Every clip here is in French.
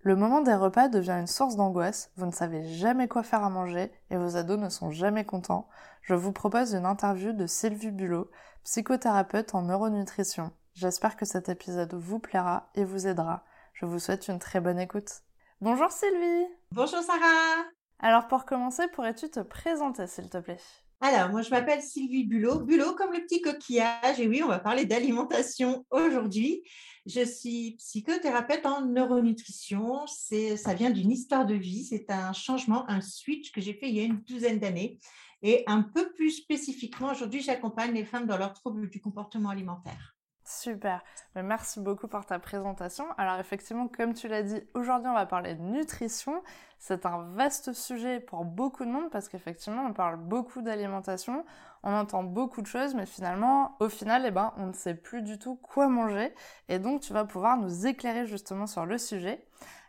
Le moment des repas devient une source d'angoisse, vous ne savez jamais quoi faire à manger et vos ados ne sont jamais contents. Je vous propose une interview de Sylvie Bulot, psychothérapeute en neuronutrition. J'espère que cet épisode vous plaira et vous aidera. Je vous souhaite une très bonne écoute. Bonjour Sylvie Bonjour Sarah Alors pour commencer, pourrais-tu te présenter s'il te plaît? Alors, moi, je m'appelle Sylvie Bulot. Bulot comme le petit coquillage. Et oui, on va parler d'alimentation aujourd'hui. Je suis psychothérapeute en neuronutrition. Ça vient d'une histoire de vie. C'est un changement, un switch que j'ai fait il y a une douzaine d'années. Et un peu plus spécifiquement, aujourd'hui, j'accompagne les femmes dans leurs troubles du comportement alimentaire. Super, merci beaucoup pour ta présentation. Alors effectivement, comme tu l'as dit, aujourd'hui on va parler de nutrition. C'est un vaste sujet pour beaucoup de monde parce qu'effectivement on parle beaucoup d'alimentation, on entend beaucoup de choses, mais finalement, au final, eh ben, on ne sait plus du tout quoi manger. Et donc tu vas pouvoir nous éclairer justement sur le sujet.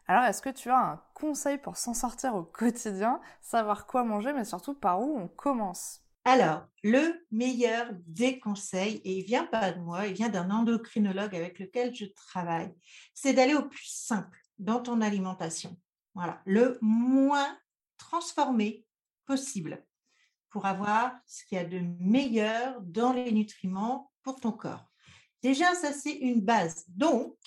Alors est-ce que tu as un conseil pour s'en sortir au quotidien, savoir quoi manger, mais surtout par où on commence? Alors, le meilleur des conseils, et il vient pas de moi, il vient d'un endocrinologue avec lequel je travaille, c'est d'aller au plus simple dans ton alimentation. Voilà, le moins transformé possible pour avoir ce qu'il y a de meilleur dans les nutriments pour ton corps. Déjà, ça, c'est une base. Donc,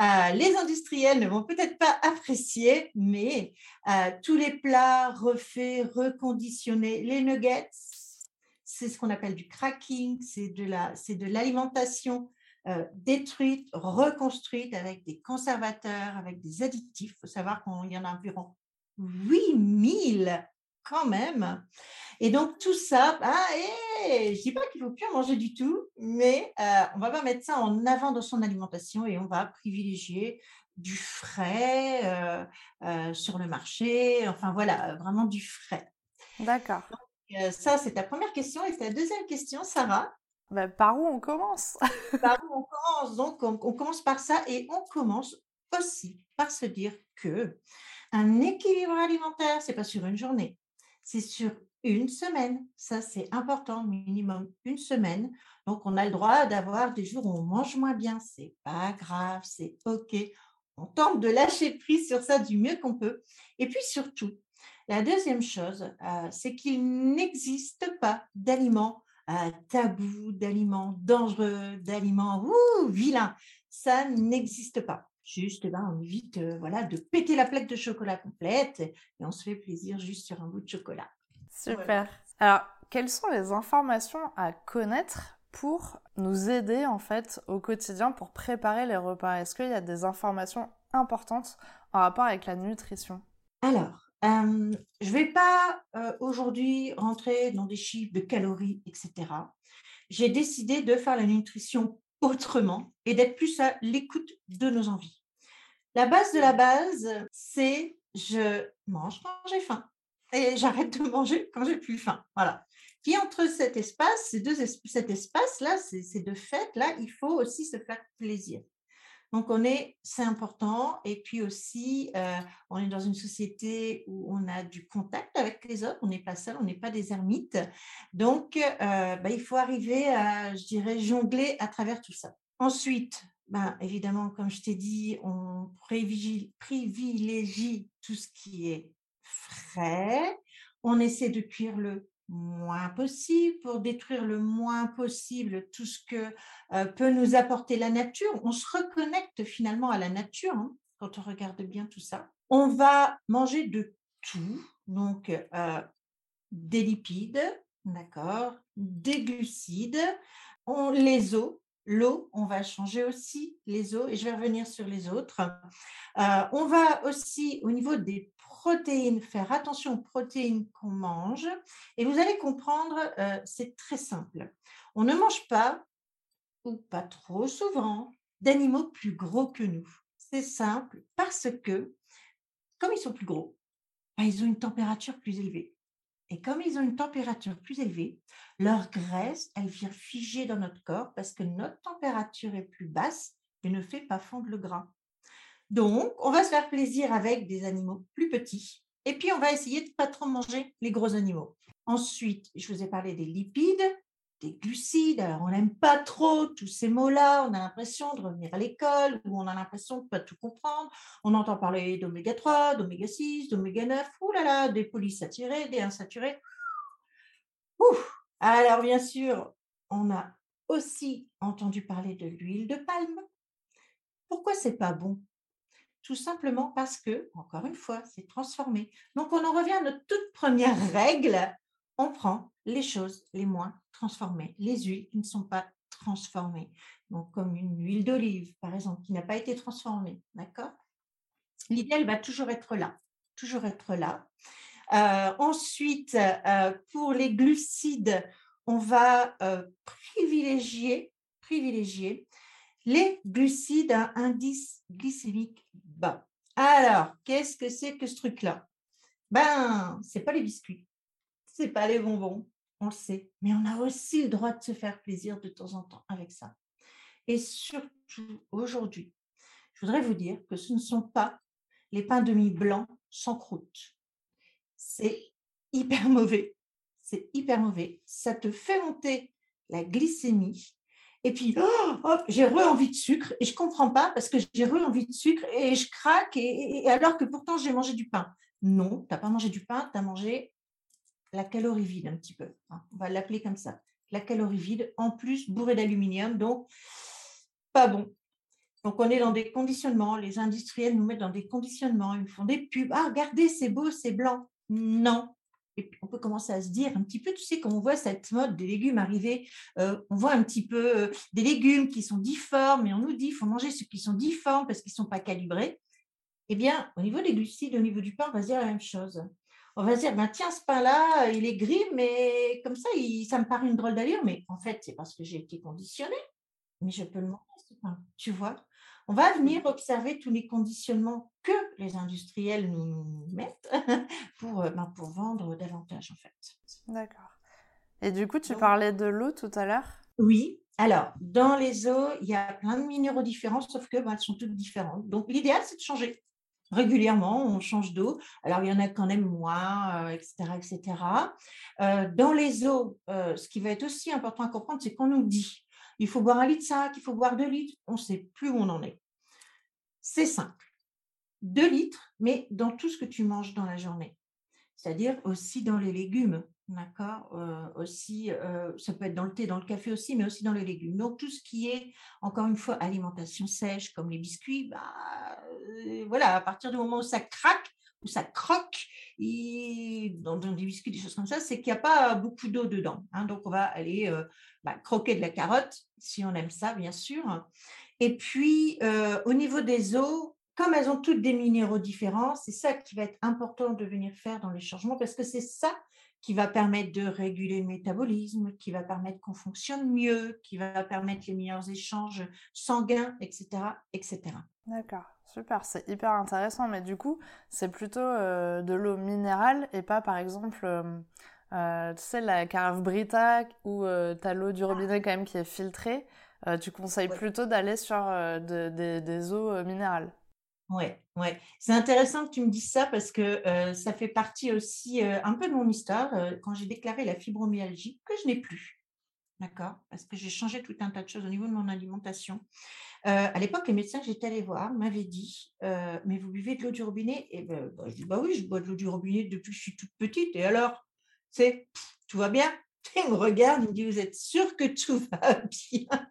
euh, les industriels ne vont peut-être pas apprécier, mais euh, tous les plats refaits, reconditionnés, les nuggets, c'est ce qu'on appelle du cracking, c'est de la, l'alimentation euh, détruite, reconstruite avec des conservateurs, avec des additifs. Il faut savoir qu'il y en a environ 8000 quand même. Et donc tout ça, ah, je ne dis pas qu'il ne faut plus en manger du tout, mais euh, on va pas mettre ça en avant dans son alimentation et on va privilégier du frais euh, euh, sur le marché, enfin voilà, vraiment du frais. D'accord. Ça, c'est ta première question. Et ta deuxième question, Sarah bah, Par où on commence? Par où on commence? Donc, on, on commence par ça et on commence aussi par se dire que un équilibre alimentaire, c'est pas sur une journée, c'est sur une semaine. Ça, c'est important, minimum une semaine. Donc, on a le droit d'avoir des jours où on mange moins bien. C'est pas grave, c'est OK. On tente de lâcher prise sur ça du mieux qu'on peut. Et puis surtout, la deuxième chose, euh, c'est qu'il n'existe pas d'aliments euh, tabous, d'aliments dangereux, d'aliments vilains. Ça n'existe pas. Juste, eh ben, on évite euh, voilà, de péter la plaque de chocolat complète et on se fait plaisir juste sur un bout de chocolat. Super. Alors, quelles sont les informations à connaître pour nous aider en fait au quotidien pour préparer les repas? Est-ce qu'il y a des informations importantes en rapport avec la nutrition? Alors, je ne vais pas aujourd'hui rentrer dans des chiffres de calories, etc. J'ai décidé de faire la nutrition autrement et d'être plus à l'écoute de nos envies. La base de la base, c'est je mange quand j'ai faim et j'arrête de manger quand j'ai plus faim. Voilà. Puis entre cet espace, ces deux cet espace-là, ces, deux fêtes-là, il faut aussi se faire plaisir. Donc on est, c'est important. Et puis aussi, euh, on est dans une société où on a du contact avec les autres. On n'est pas seul, on n'est pas des ermites. Donc euh, bah, il faut arriver à, je dirais, jongler à travers tout ça. Ensuite, ben, évidemment, comme je t'ai dit, on privilégie tout ce qui est frais. On essaie de cuire le moins possible pour détruire le moins possible tout ce que euh, peut nous apporter la nature. On se reconnecte finalement à la nature hein, quand on regarde bien tout ça. On va manger de tout, donc euh, des lipides, d'accord, des glucides, les os, l'eau, on va changer aussi les eaux et je vais revenir sur les autres. Euh, on va aussi au niveau des protéines, faire attention aux protéines qu'on mange. Et vous allez comprendre, euh, c'est très simple. On ne mange pas, ou pas trop souvent, d'animaux plus gros que nous. C'est simple parce que, comme ils sont plus gros, bah, ils ont une température plus élevée. Et comme ils ont une température plus élevée, leur graisse, elle vient figer dans notre corps parce que notre température est plus basse et ne fait pas fondre le gras. Donc, on va se faire plaisir avec des animaux plus petits. Et puis, on va essayer de ne pas trop manger les gros animaux. Ensuite, je vous ai parlé des lipides, des glucides. Alors, on n'aime pas trop tous ces mots-là. On a l'impression de revenir à l'école ou on a l'impression de ne pas tout comprendre. On entend parler d'oméga 3, d'oméga 6, d'oméga 9. Ouh là là, des polysaturés, des insaturés. Alors, bien sûr, on a aussi entendu parler de l'huile de palme. Pourquoi c'est pas bon? Tout simplement parce que, encore une fois, c'est transformé. Donc, on en revient à notre toute première règle. On prend les choses les moins transformées, les huiles qui ne sont pas transformées. Donc, comme une huile d'olive, par exemple, qui n'a pas été transformée. D'accord? L'idée, va toujours être là. Toujours être là. Euh, ensuite, euh, pour les glucides, on va euh, privilégier, privilégier les glucides à indice glycémique Alors, qu'est-ce que c'est que ce truc-là? Ben, c'est pas les biscuits, c'est pas les bonbons, on le sait, mais on a aussi le droit de se faire plaisir de temps en temps avec ça. Et surtout aujourd'hui, je voudrais vous dire que ce ne sont pas les pains de mie blancs sans croûte. C'est hyper mauvais. C'est hyper mauvais. Ça te fait monter la glycémie et puis, oh, j'ai re-envie de sucre et je ne comprends pas parce que j'ai re-envie de sucre et je craque et, alors que pourtant j'ai mangé du pain. Non, tu n'as pas mangé du pain, tu as mangé la calorie vide un petit peu. Hein. On va l'appeler comme ça. La calorie vide, en plus bourrée d'aluminium, donc pas bon. Donc on est dans des conditionnements, les industriels nous mettent dans des conditionnements, ils nous font des pubs. Ah, regardez, c'est beau, c'est blanc. Non, on peut commencer à se dire un petit peu, tu sais, quand on voit cette mode des légumes arriver, euh, on voit un petit peu euh, des légumes qui sont difformes, et on nous dit qu'il faut manger ceux qui sont difformes parce qu'ils ne sont pas calibrés. Eh bien, au niveau des glucides, au niveau du pain, on va se dire la même chose. On va se dire, ben, tiens, ce pain-là, il est gris, mais comme ça, ça me paraît une drôle d'allure, mais en fait, c'est parce que j'ai été conditionné. Mais je peux le manger, ce pain, tu vois? On va venir observer tous les conditionnements que les industriels nous mettent pour, euh, ben, pour vendre davantage, en fait. D'accord. Et du coup, tu parlais de l'eau tout à l'heure? Oui. Alors, dans les eaux, il y a plein de minéraux différents, sauf que ben, elles sont toutes différentes. Donc, l'idéal, c'est de changer régulièrement, on change d'eau. Alors, il y en a quand même moins, etc. Euh, etc. Euh, dans les eaux, ce qui va être aussi important à comprendre, c'est qu'on nous dit il faut boire un litre de ça, il faut boire deux litres, on ne sait plus où on en est. C'est simple. Deux litres, mais dans tout ce que tu manges dans la journée. C'est-à-dire aussi dans les légumes, d'accord euh, Aussi, euh, ça peut être dans le thé, dans le café aussi, mais aussi dans les légumes. Donc tout ce qui est, encore une fois, alimentation sèche, comme les biscuits, bah, euh, voilà, à partir du moment où ça craque, où ça croque, et dans, des biscuits, des choses comme ça, c'est qu'il n'y a pas beaucoup d'eau dedans. Hein. donc on va aller bah, croquer de la carotte, si on aime ça, bien sûr. Et puis, euh, au niveau des eaux, comme elles ont toutes des minéraux différents, c'est ça qui va être important de venir faire dans les changements parce que c'est ça qui va permettre de réguler le métabolisme, qui va permettre qu'on fonctionne mieux, qui va permettre les meilleurs échanges sanguins, etc. etc. D'accord, super, c'est hyper intéressant. Mais du coup, c'est plutôt euh, de l'eau minérale et pas, par exemple, euh, tu sais, la carafe Brita où tu as l'eau du robinet quand même qui est filtrée. Euh, tu conseilles plutôt d'aller sur euh, des eaux euh, minérales. Oui, ouais. c'est intéressant que tu me dises ça parce que ça fait partie aussi un peu de mon histoire quand j'ai déclaré la fibromyalgie que je n'ai plus. D'accord? Parce que j'ai changé tout un tas de choses au niveau de mon alimentation. à l'époque, les médecins que j'étais allée voir m'avaient dit Mais vous buvez de l'eau du robinet? Et ben, bah, je dis Bah oui, je bois de l'eau du robinet depuis que je suis toute petite. Et alors? C'est tout va bien? Il me regarde, il me dit Vous êtes sûr que tout va bien?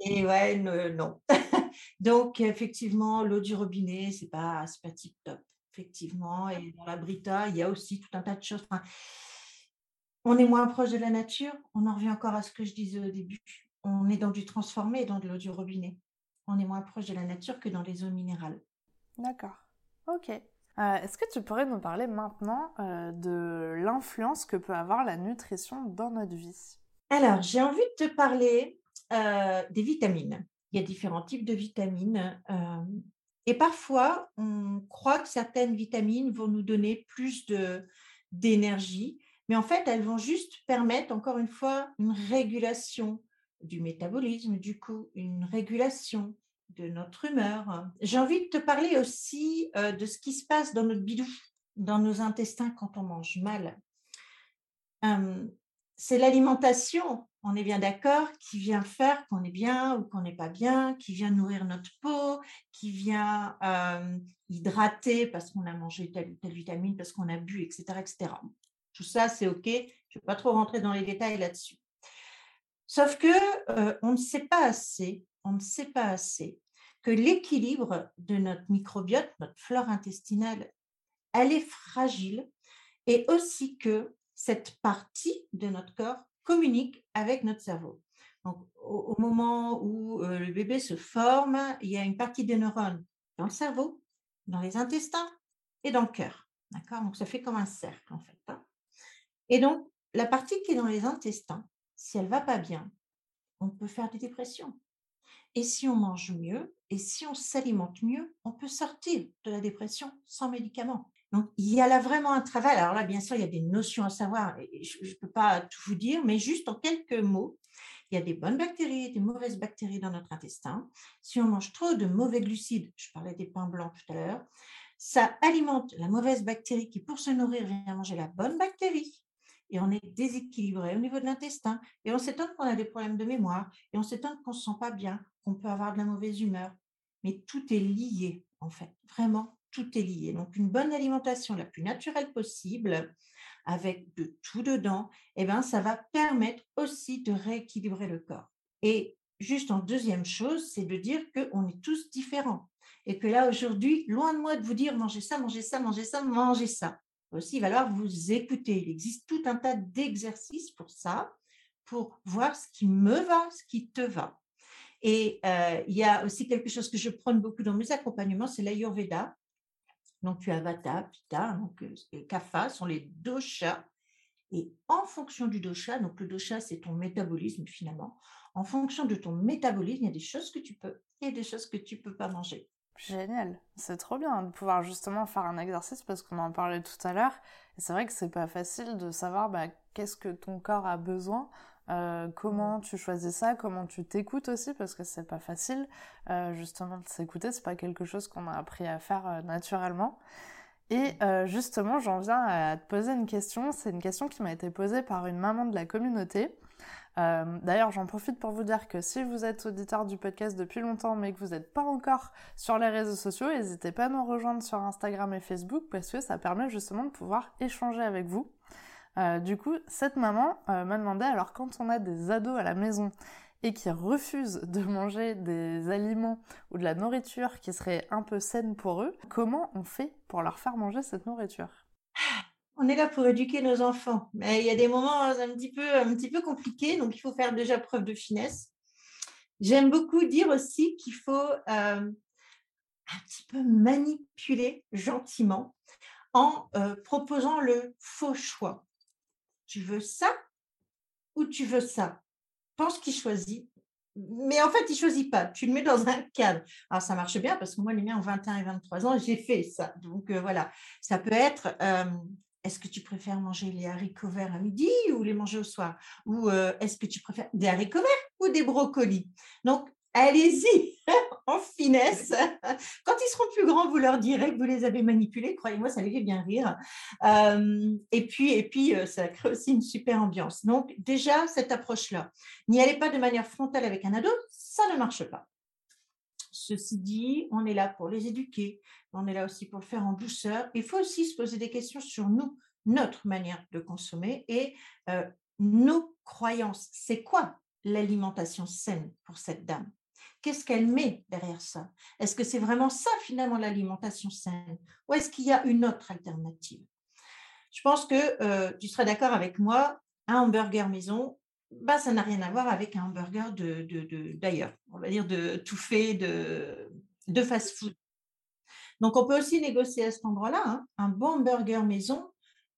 Et ouais, non. Donc, effectivement, l'eau du robinet, c'est pas, pas tip top. Effectivement. Et dans la Brita, il y a aussi tout un tas de choses. on est moins proche de la nature. On en revient encore à ce que je disais au début. On est dans du transformé, dans de l'eau du robinet. On est moins proche de la nature que dans les eaux minérales. D'accord. Ok. Euh, est-ce que tu pourrais nous parler maintenant euh, de l'influence que peut avoir la nutrition dans notre vie? Alors, j'ai envie de te parler euh, des vitamines. Il y a différents types de vitamines. et parfois, on croit que certaines vitamines vont nous donner plus d'énergie, mais en fait, elles vont juste permettre, encore une fois, une régulation du métabolisme, du coup, une régulation de notre humeur. J'ai envie de te parler aussi euh, de ce qui se passe dans notre bidou, dans nos intestins quand on mange mal. c'est l'alimentation, on est bien d'accord, qui vient faire qu'on est bien ou qu'on n'est pas bien, qui vient nourrir notre peau, qui vient hydrater parce qu'on a mangé telle ou telle vitamine, parce qu'on a bu, etc. etc. Tout ça, c'est OK. Je ne vais pas trop rentrer dans les détails là-dessus. Sauf que on ne sait pas assez, on ne sait pas assez que l'équilibre de notre microbiote, notre flore intestinale, elle est fragile et aussi que cette partie de notre corps communique avec notre cerveau. Donc, au, moment où le bébé se forme, il y a une partie des neurones dans le cerveau, dans les intestins et dans le cœur. D'accord? Donc, ça fait comme un cercle, en fait. Hein. et donc, la partie qui est dans les intestins, si elle va pas bien, on peut faire des dépressions. Et si on mange mieux et si on s'alimente mieux, on peut sortir de la dépression sans médicaments. Donc, il y a là vraiment un travail. Alors là, bien sûr, il y a des notions à savoir. je ne peux pas tout vous dire, mais juste en quelques mots, il y a des bonnes bactéries et des mauvaises bactéries dans notre intestin. Si on mange trop de mauvais glucides, je parlais des pains blancs tout à l'heure, ça alimente la mauvaise bactérie qui, pour se nourrir, vient manger la bonne bactérie et on est déséquilibré au niveau de l'intestin et on s'étonne qu'on a des problèmes de mémoire et on s'étonne qu'on ne se sent pas bien, qu'on peut avoir de la mauvaise humeur. Mais tout est lié, en fait. Vraiment, tout est lié. Donc, une bonne alimentation la plus naturelle possible, avec de tout dedans, eh ben, ça va permettre aussi de rééquilibrer le corps. Et juste en deuxième chose, c'est de dire qu'on est tous différents. Et que là, aujourd'hui, loin de moi de vous dire mangez ça, mangez ça, mangez ça, mangez ça aussi, il va falloir vous écouter. Il existe tout un tas d'exercices pour ça, pour voir ce qui me va, ce qui te va. Et euh, il y a aussi quelque chose que je prône beaucoup dans mes accompagnements, c'est l'Ayurveda. Donc, tu as Vata, Pitta, donc euh, Kapha sont les doshas. Et en fonction du dosha, donc le dosha, c'est ton métabolisme finalement, en fonction de ton métabolisme, il y a des choses que tu peux et des choses que tu ne peux pas manger. Génial, c'est trop bien de pouvoir justement faire un exercice parce qu'on en parlait tout à l'heure. Et c'est vrai que c'est pas facile de savoir bah, qu'est-ce que ton corps a besoin, euh, comment tu choisis ça, comment tu t'écoutes aussi parce que c'est pas facile euh, justement de s'écouter, c'est pas quelque chose qu'on a appris à faire euh, naturellement. Et justement, j'en viens à te poser une question. C'est une question qui m'a été posée par une maman de la communauté. D'ailleurs, j'en profite pour vous dire que si vous êtes auditeur du podcast depuis longtemps mais que vous n'êtes pas encore sur les réseaux sociaux, n'hésitez pas à nous rejoindre sur Instagram et Facebook parce que ça permet justement de pouvoir échanger avec vous. Euh, du coup, cette maman euh, m'a demandé, alors quand on a des ados à la maison et qui refusent de manger des aliments ou de la nourriture qui serait un peu saine pour eux, comment on fait pour leur faire manger cette nourriture? On est là pour éduquer nos enfants, mais il y a des moments un petit peu, un petit peu compliqués, donc il faut faire déjà preuve de finesse. J'aime beaucoup dire aussi qu'il faut euh, un petit peu manipuler gentiment en proposant le faux choix. Tu veux ça ou tu veux ça? Pense qu'il choisit. Mais en fait, il ne choisit pas. Tu le mets dans un cadre. Alors, ça marche bien parce que moi, les miens ont 21 et 23 ans, j'ai fait ça. Donc, euh, voilà. Ça peut être est-ce que tu préfères manger les haricots verts à midi ou les manger au soir? Ou euh, est-ce que tu préfères des haricots verts ou des brocolis? Donc, allez-y en finesse. Quand ils seront plus grands, vous leur direz que vous les avez manipulés. Croyez-moi, ça les fait bien rire. Euh, et puis, et puis euh, ça crée aussi une super ambiance. Donc, déjà, cette approche-là, n'y allez pas de manière frontale avec un ado, ça ne marche pas. Ceci dit, on est là pour les éduquer, on est là aussi pour le faire en douceur. Il faut aussi se poser des questions sur nous, notre manière de consommer et euh, nos croyances. C'est quoi l'alimentation saine pour cette dame? Qu'est-ce qu'elle met derrière ça? Est-ce que c'est vraiment ça finalement l'alimentation saine? Ou est-ce qu'il y a une autre alternative? Je pense que euh, tu seras d'accord avec moi, un hamburger maison, bah, ça n'a rien à voir avec un hamburger d'ailleurs, de, on va dire de tout fait de, de fast-food. Donc, on peut aussi négocier à cet endroit-là. Hein. Un bon burger maison,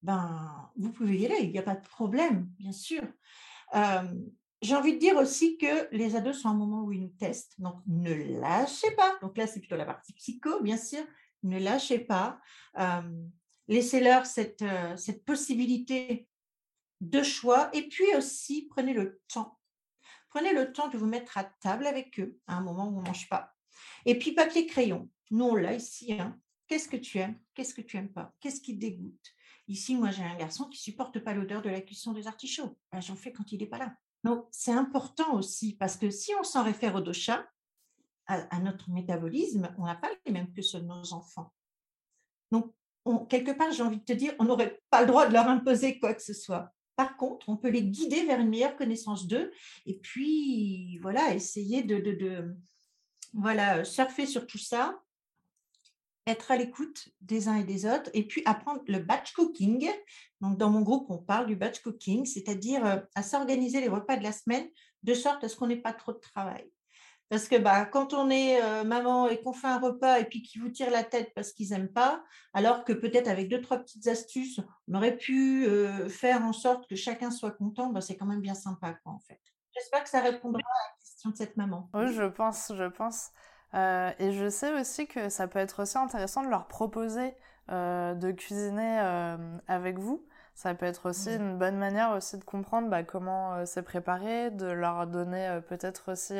ben, vous pouvez y aller, il n'y a pas de problème, bien sûr. J'ai envie de dire aussi que les ados sont un moment où ils nous testent. Donc, ne lâchez pas. Donc là, c'est plutôt la partie psycho, bien sûr. Ne lâchez pas. Laissez-leur cette, euh, cette possibilité de choix. Et puis aussi, prenez le temps. Prenez le temps de vous mettre à table avec eux à un moment où on ne mange pas. Et puis, papier crayon. Nous, on l'a ici. Hein. Qu'est-ce que tu aimes? Qu'est-ce que tu n'aimes pas? Qu'est-ce qui te dégoûte? Ici, moi, j'ai un garçon qui supporte pas l'odeur de la cuisson des artichauts. Ben, J'en fais quand il n'est pas là. Donc, c'est important aussi parce que si on s'en réfère au dosha, à, notre métabolisme, on n'a pas les mêmes que ceux de nos enfants. Donc, quelque part, j'ai envie de te dire, on n'aurait pas le droit de leur imposer quoi que ce soit. Par contre, on peut les guider vers une meilleure connaissance d'eux et puis, voilà, essayer de, de, de voilà, surfer sur tout ça être à l'écoute des uns et des autres et puis apprendre le batch cooking. Donc, dans mon groupe, on parle du batch cooking, c'est-à-dire euh, à s'organiser les repas de la semaine de sorte à ce qu'on n'ait pas trop de travail. Parce que bah, quand on est euh, maman et qu'on fait un repas et puis qu'ils vous tirent la tête parce qu'ils n'aiment pas, alors que peut-être avec deux, trois petites astuces, on aurait pu euh, faire en sorte que chacun soit content, bah, c'est quand même bien sympa, quoi, en fait. J'espère que ça répondra à la question de cette maman. Oui, je pense, je pense. Euh, et je sais aussi que ça peut être aussi intéressant de leur proposer euh, de cuisiner euh, avec vous. Ça peut être aussi une bonne manière aussi de comprendre bah, comment c'est préparé, de leur donner peut-être aussi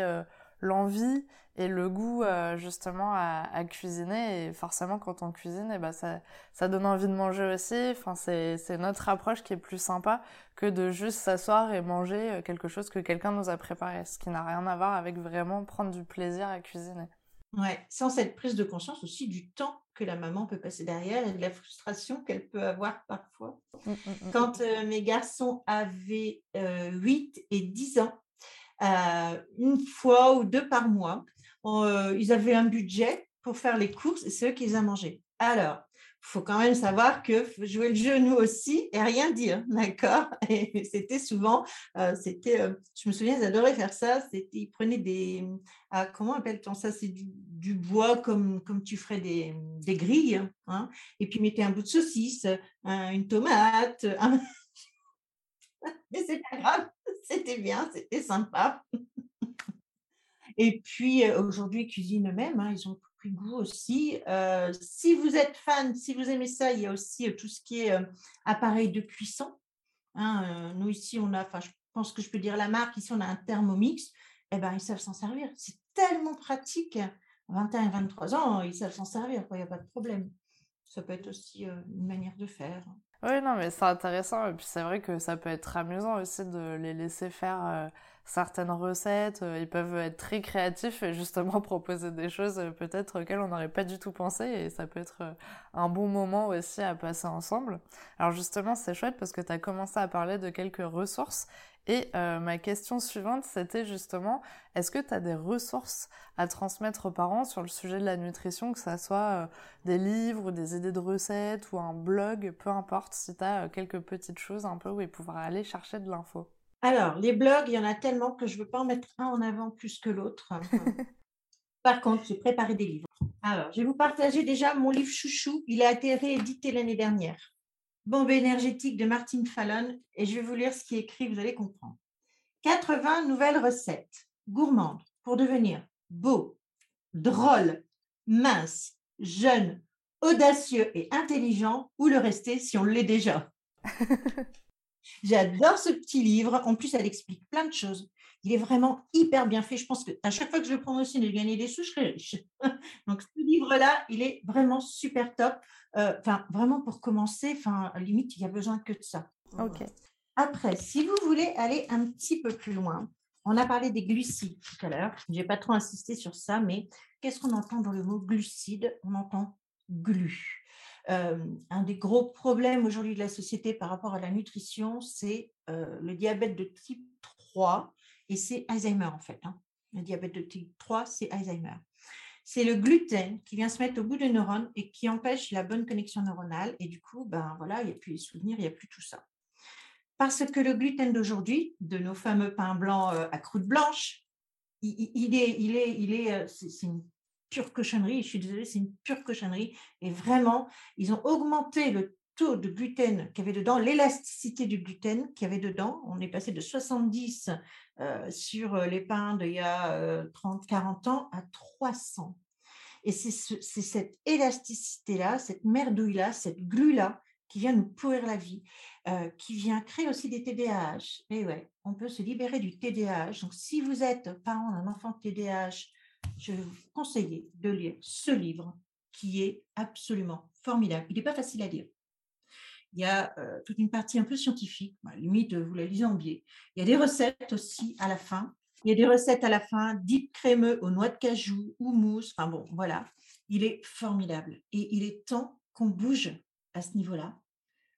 l'envie et le goût justement à, à, cuisiner. Et forcément, quand on cuisine, et bah, ça, ça donne envie de manger aussi. Enfin, c'est notre approche qui est plus sympa que de juste s'asseoir et manger quelque chose que quelqu'un nous a préparé, ce qui n'a rien à voir avec vraiment prendre du plaisir à cuisiner. Ouais, sans cette prise de conscience aussi du temps que la maman peut passer derrière et de la frustration qu'elle peut avoir parfois. Mmh, mmh, mmh, Quand euh, mes garçons avaient 8 euh, et 10 ans, euh, une fois ou deux par mois, ils avaient un budget pour faire les courses et c'est eux qui les ont mangés. Alors, faut quand même savoir que jouer le jeu nous aussi et rien dire, d'accord? Et c'était souvent, euh, c'était, euh, je me souviens, ils adoraient faire ça. C'était, ils prenaient des, ah, comment appelle-t-on ça? C'est du, bois comme comme tu ferais des, des grilles, hein Et puis ils mettaient un bout de saucisse, une tomate. Mais c'est pas grave, c'était bien, c'était sympa. Et puis euh, aujourd'hui, ils cuisinent eux-mêmes. Hein, ils ont goût aussi. Euh, si vous êtes fan, si vous aimez ça, il y a aussi euh, tout ce qui est euh, appareil de cuisson. Hein, nous ici, on a, enfin, je pense que je peux dire la marque, ici on a un Thermomix. Eh ben, ils savent s'en servir. C'est tellement pratique. 21 et 23 ans, ils savent s'en servir, il n'y a pas de problème. Ça peut être aussi une manière de faire. Oui, non, mais c'est intéressant. Et puis c'est vrai que ça peut être amusant aussi de les laisser faire certaines recettes, euh, ils peuvent être très créatifs et justement proposer des choses euh, peut-être auxquelles on n'aurait pas du tout pensé et ça peut être euh, un bon moment aussi à passer ensemble. Alors justement, c'est chouette parce que tu as commencé à parler de quelques ressources et ma question suivante, c'était justement, est-ce que tu as des ressources à transmettre aux parents sur le sujet de la nutrition, que ça soit des livres, des idées de recettes ou un blog, peu importe, si tu as quelques petites choses un peu où ils pourraient aller chercher de l'info? Alors, les blogs, il y en a tellement que je ne veux pas en mettre un en avant plus que l'autre. Par contre, j'ai préparé des livres. Alors, je vais vous partager déjà mon livre chouchou. Il a été réédité l'année dernière. Bombe énergétique de Martine Fallon. Et je vais vous lire ce qui est écrit, vous allez comprendre. 80 nouvelles recettes gourmandes pour devenir beau, drôle, mince, jeune, audacieux et intelligent ou le rester si on l'est déjà. J'adore ce petit livre. En plus, elle explique plein de choses. Il est vraiment hyper bien fait. Je pense qu'à chaque fois que je le prends aussi de gagner des sous, je serai riche. Donc, ce livre-là, il est vraiment super top. Euh, enfin, vraiment pour commencer, enfin, limite, il y a besoin que de ça. OK. Après, si vous voulez aller un petit peu plus loin, on a parlé des glucides tout à l'heure. Je n'ai pas trop insisté sur ça, mais qu'est-ce qu'on entend dans le mot glucide? On entend glu un des gros problèmes aujourd'hui de la société par rapport à la nutrition, c'est le diabète de type 3 et c'est Alzheimer en fait. Hein. Le diabète de type 3, c'est Alzheimer. C'est le gluten qui vient se mettre au bout des neurones et qui empêche la bonne connexion neuronale. Et du coup, ben voilà, il n'y a plus les souvenirs, il n'y a plus tout ça. Parce que le gluten d'aujourd'hui, de nos fameux pains blancs à croûte blanche, il, est, il est, il est, c'est une pure cochonnerie. Je suis désolée, c'est une pure cochonnerie. Et vraiment, ils ont augmenté le taux de gluten qu'il y avait dedans, l'élasticité du gluten qu'il y avait dedans. On est passé de 70 euh, sur euh, les pains d'il y a 30, euh, 40 ans à 300. Et c'est cette élasticité-là, cette merdouille-là, cette glu-là qui vient nous pourrir la vie, qui vient créer aussi des TDAH. Et ouais, on peut se libérer du TDAH. Donc, si vous êtes parent d'un enfant TDAH, je vais vous conseiller de lire ce livre qui est absolument formidable. Il n'est pas facile à lire. Il y a euh, toute une partie un peu scientifique, bah, limite, vous la lisez en biais. Il y a des recettes aussi à la fin. Il y a des recettes à la fin, dip crémeux aux noix de cajou ou mousse. Enfin bon, voilà. Il est formidable. Et il est temps qu'on bouge à ce niveau-là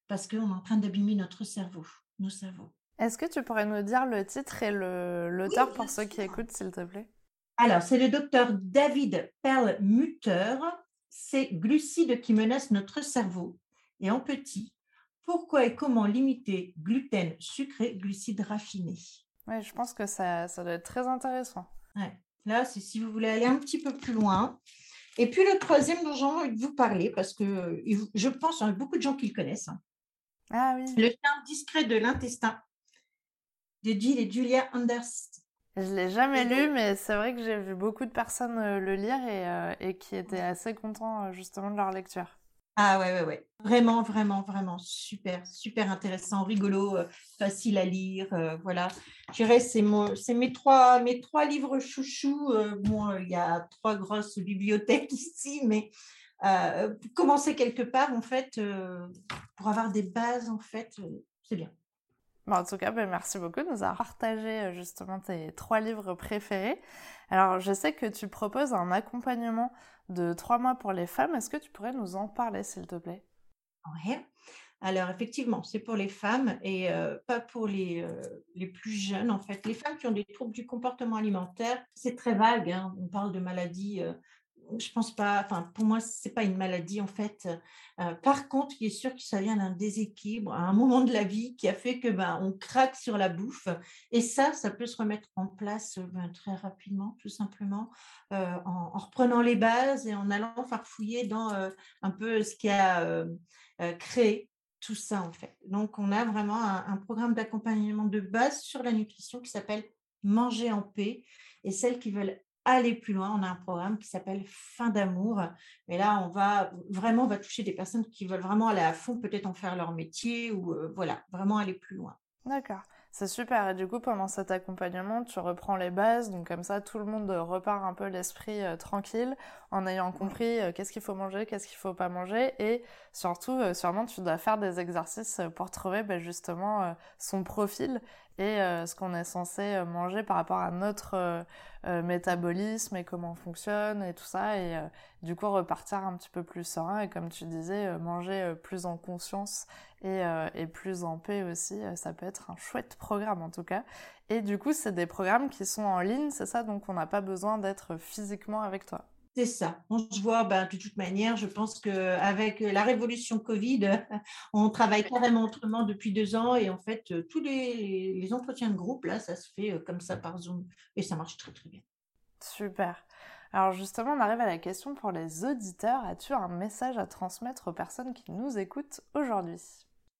parce qu'on est en train d'abîmer notre cerveau, nos cerveaux. Est-ce que tu pourrais nous dire le titre et l'auteur pour ceux qui écoutent, s'il te plaît? Alors, c'est le docteur David Perlmutter. C'est Glucides qui menacent notre cerveau. Et en petit, pourquoi et comment limiter gluten sucré, glucides raffinés? Oui, je pense que ça, ça doit être très intéressant. Ouais. Là, c'est si vous voulez aller un petit peu plus loin. Et puis le troisième dont j'ai envie de vous parler, parce que je pense qu'il y a beaucoup de gens qui le connaissent. Hein. Ah oui. Le charme discret de l'intestin de Jill et Julia Anders. Je ne l'ai jamais lu, mais c'est vrai que j'ai vu beaucoup de personnes euh, le lire et, euh, et qui étaient assez contents euh, justement de leur lecture. Ah ouais, ouais, ouais. Vraiment, vraiment, vraiment super, super intéressant, rigolo, facile à lire. voilà. Je dirais, c'est, mes, trois, mes trois livres chouchous. bon, il y a trois grosses bibliothèques ici, mais commencer quelque part, en fait, pour avoir des bases, en fait, c'est bien. en tout cas, ben, merci beaucoup de nous avoir partagé justement tes trois livres préférés. Alors, je sais que tu proposes un accompagnement de trois mois pour les femmes. Est-ce que tu pourrais nous en parler, s'il te plaît? Oui. Alors, effectivement, c'est pour les femmes et euh, pas pour les, euh, les plus jeunes, en fait. Les femmes qui ont des troubles du comportement alimentaire, c'est très vague. Hein. On parle de maladies euh, je pense pas, enfin, pour moi, c'est pas une maladie en fait. Euh, par contre, il est sûr que ça vient d'un déséquilibre à un moment de la vie qui a fait que ben, on craque sur la bouffe. Et ça, ça peut se remettre en place ben, très rapidement, tout simplement, euh, en, reprenant les bases et en allant farfouiller dans euh, un peu ce qui a créé tout ça en fait. Donc, on a vraiment un programme d'accompagnement de base sur la nutrition qui s'appelle Manger en paix. Et celles qui veulent aller plus loin, on a un programme qui s'appelle Fin d'amour. Et là, on va vraiment on va toucher des personnes qui veulent vraiment aller à fond, peut-être en faire leur métier ou euh, voilà, vraiment aller plus loin. D'accord. C'est super. Et du coup, pendant cet accompagnement, tu reprends les bases. Donc, comme ça, tout le monde repart un peu l'esprit euh, tranquille en ayant compris euh, qu'est-ce qu'il faut manger, qu'est-ce qu'il faut pas manger. Et surtout, sûrement, tu dois faire des exercices pour trouver ben, justement son profil et euh, ce qu'on est censé euh, manger par rapport à notre euh, métabolisme et comment on fonctionne et tout ça et du coup repartir un petit peu plus serein et comme tu disais manger plus en conscience et, et plus en paix aussi ça peut être un chouette programme en tout cas. Et du coup c'est des programmes qui sont en ligne c'est ça donc on n'a pas besoin d'être physiquement avec toi c'est ça. On se voit, ben, de toute manière, je pense qu'avec la révolution Covid, on travaille carrément autrement depuis deux ans et en fait, tous les, entretiens de groupe, là, ça se fait euh, comme ça par Zoom et ça marche très très bien. Super. Alors justement, on arrive à la question pour les auditeurs. As-tu un message à transmettre aux personnes qui nous écoutent aujourd'hui?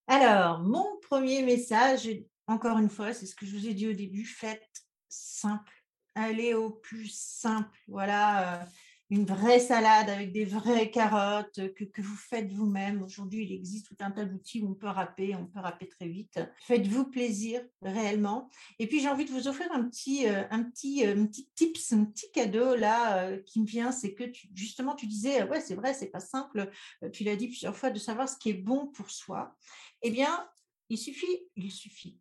Alors, mon premier message, encore une fois, c'est ce que je vous ai dit au début, faites simple. Allez au plus simple. Voilà. Une vraie salade avec des vraies carottes que, que vous faites vous-même. Aujourd'hui, il existe tout un tas d'outils où on peut râper, on peut râper très vite. Faites-vous plaisir réellement. Et puis, j'ai envie de vous offrir un petit, euh, un petit, euh, un petit tips, un petit cadeau là euh, qui me vient. C'est que justement, tu disais, ouais, c'est vrai, c'est pas simple. Tu l'as dit plusieurs fois de savoir ce qui est bon pour soi. Eh bien, il suffit, il suffit.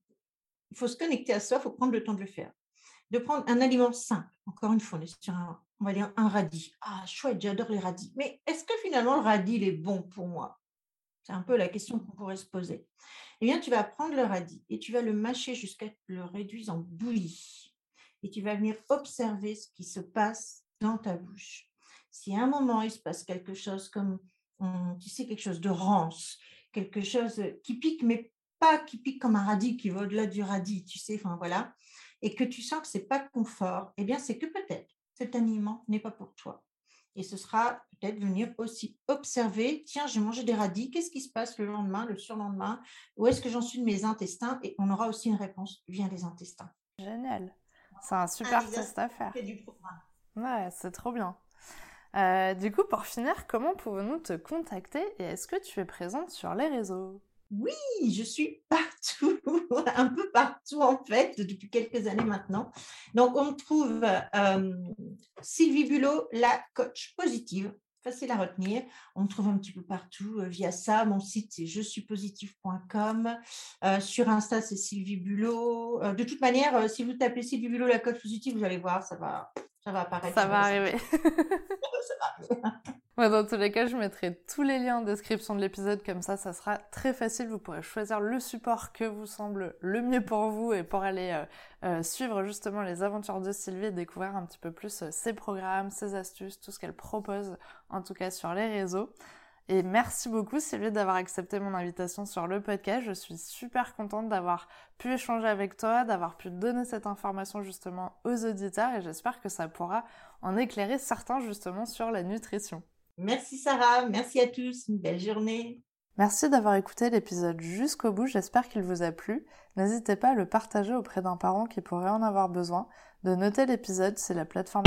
Il faut se connecter à soi, il faut prendre le temps de le faire de prendre un aliment simple. Encore une fois, on est sur un, on va dire un radis. Ah, chouette, j'adore les radis. Mais est-ce que finalement le radis, il est bon pour moi? C'est un peu la question qu'on pourrait se poser. Eh bien, tu vas prendre le radis et tu vas le mâcher jusqu'à le réduise en bouillie. Et tu vas venir observer ce qui se passe dans ta bouche. Si à un moment, il se passe quelque chose comme, tu sais, quelque chose de rance, quelque chose qui pique, mais pas qui pique comme un radis qui va au-delà du radis, tu sais, enfin voilà, et que tu sens que c'est pas confort, eh bien, c'est que peut-être cet aliment n'est pas pour toi. Et ce sera peut-être venir aussi observer, tiens, j'ai mangé des radis, qu'est-ce qui se passe le lendemain, le surlendemain, où est-ce que j'en suis de mes intestins? Et on aura aussi une réponse via les intestins. Génial. C'est un super test à faire. Ouais, c'est trop bien. Euh, du coup, pour finir, comment pouvons-nous te contacter et est-ce que tu es présente sur les réseaux? Oui, je suis partout, un peu partout en fait, depuis quelques années maintenant. Donc, on trouve euh, Sylvie Bulot, la coach positive facile à retenir. On me trouve un petit peu partout euh, via ça. Mon site, c'est je suis positif.com. Euh, sur Insta, c'est Sylvie Bulot. De toute manière, si vous tapez Sylvie Bulot, la coach positive, vous allez voir, ça va, ça va apparaître. Ça va arriver. dans tous les cas, je mettrai tous les liens en description de l'épisode, comme ça, ça sera très facile. Vous pourrez choisir le support que vous semble le mieux pour vous et pour aller euh, euh, suivre justement les aventures de Sylvie et découvrir un petit peu plus euh, ses programmes, ses astuces, tout ce qu'elle propose, en tout cas sur les réseaux. Et merci beaucoup Sylvie d'avoir accepté mon invitation sur le podcast. Je suis super contente d'avoir pu échanger avec toi, d'avoir pu donner cette information justement aux auditeurs et j'espère que ça pourra en éclairer certains justement sur la nutrition. Merci Sarah, merci à tous, une belle journée. Merci d'avoir écouté l'épisode jusqu'au bout, j'espère qu'il vous a plu. N'hésitez pas à le partager auprès d'un parent qui pourrait en avoir besoin, de noter l'épisode, c'est la plateforme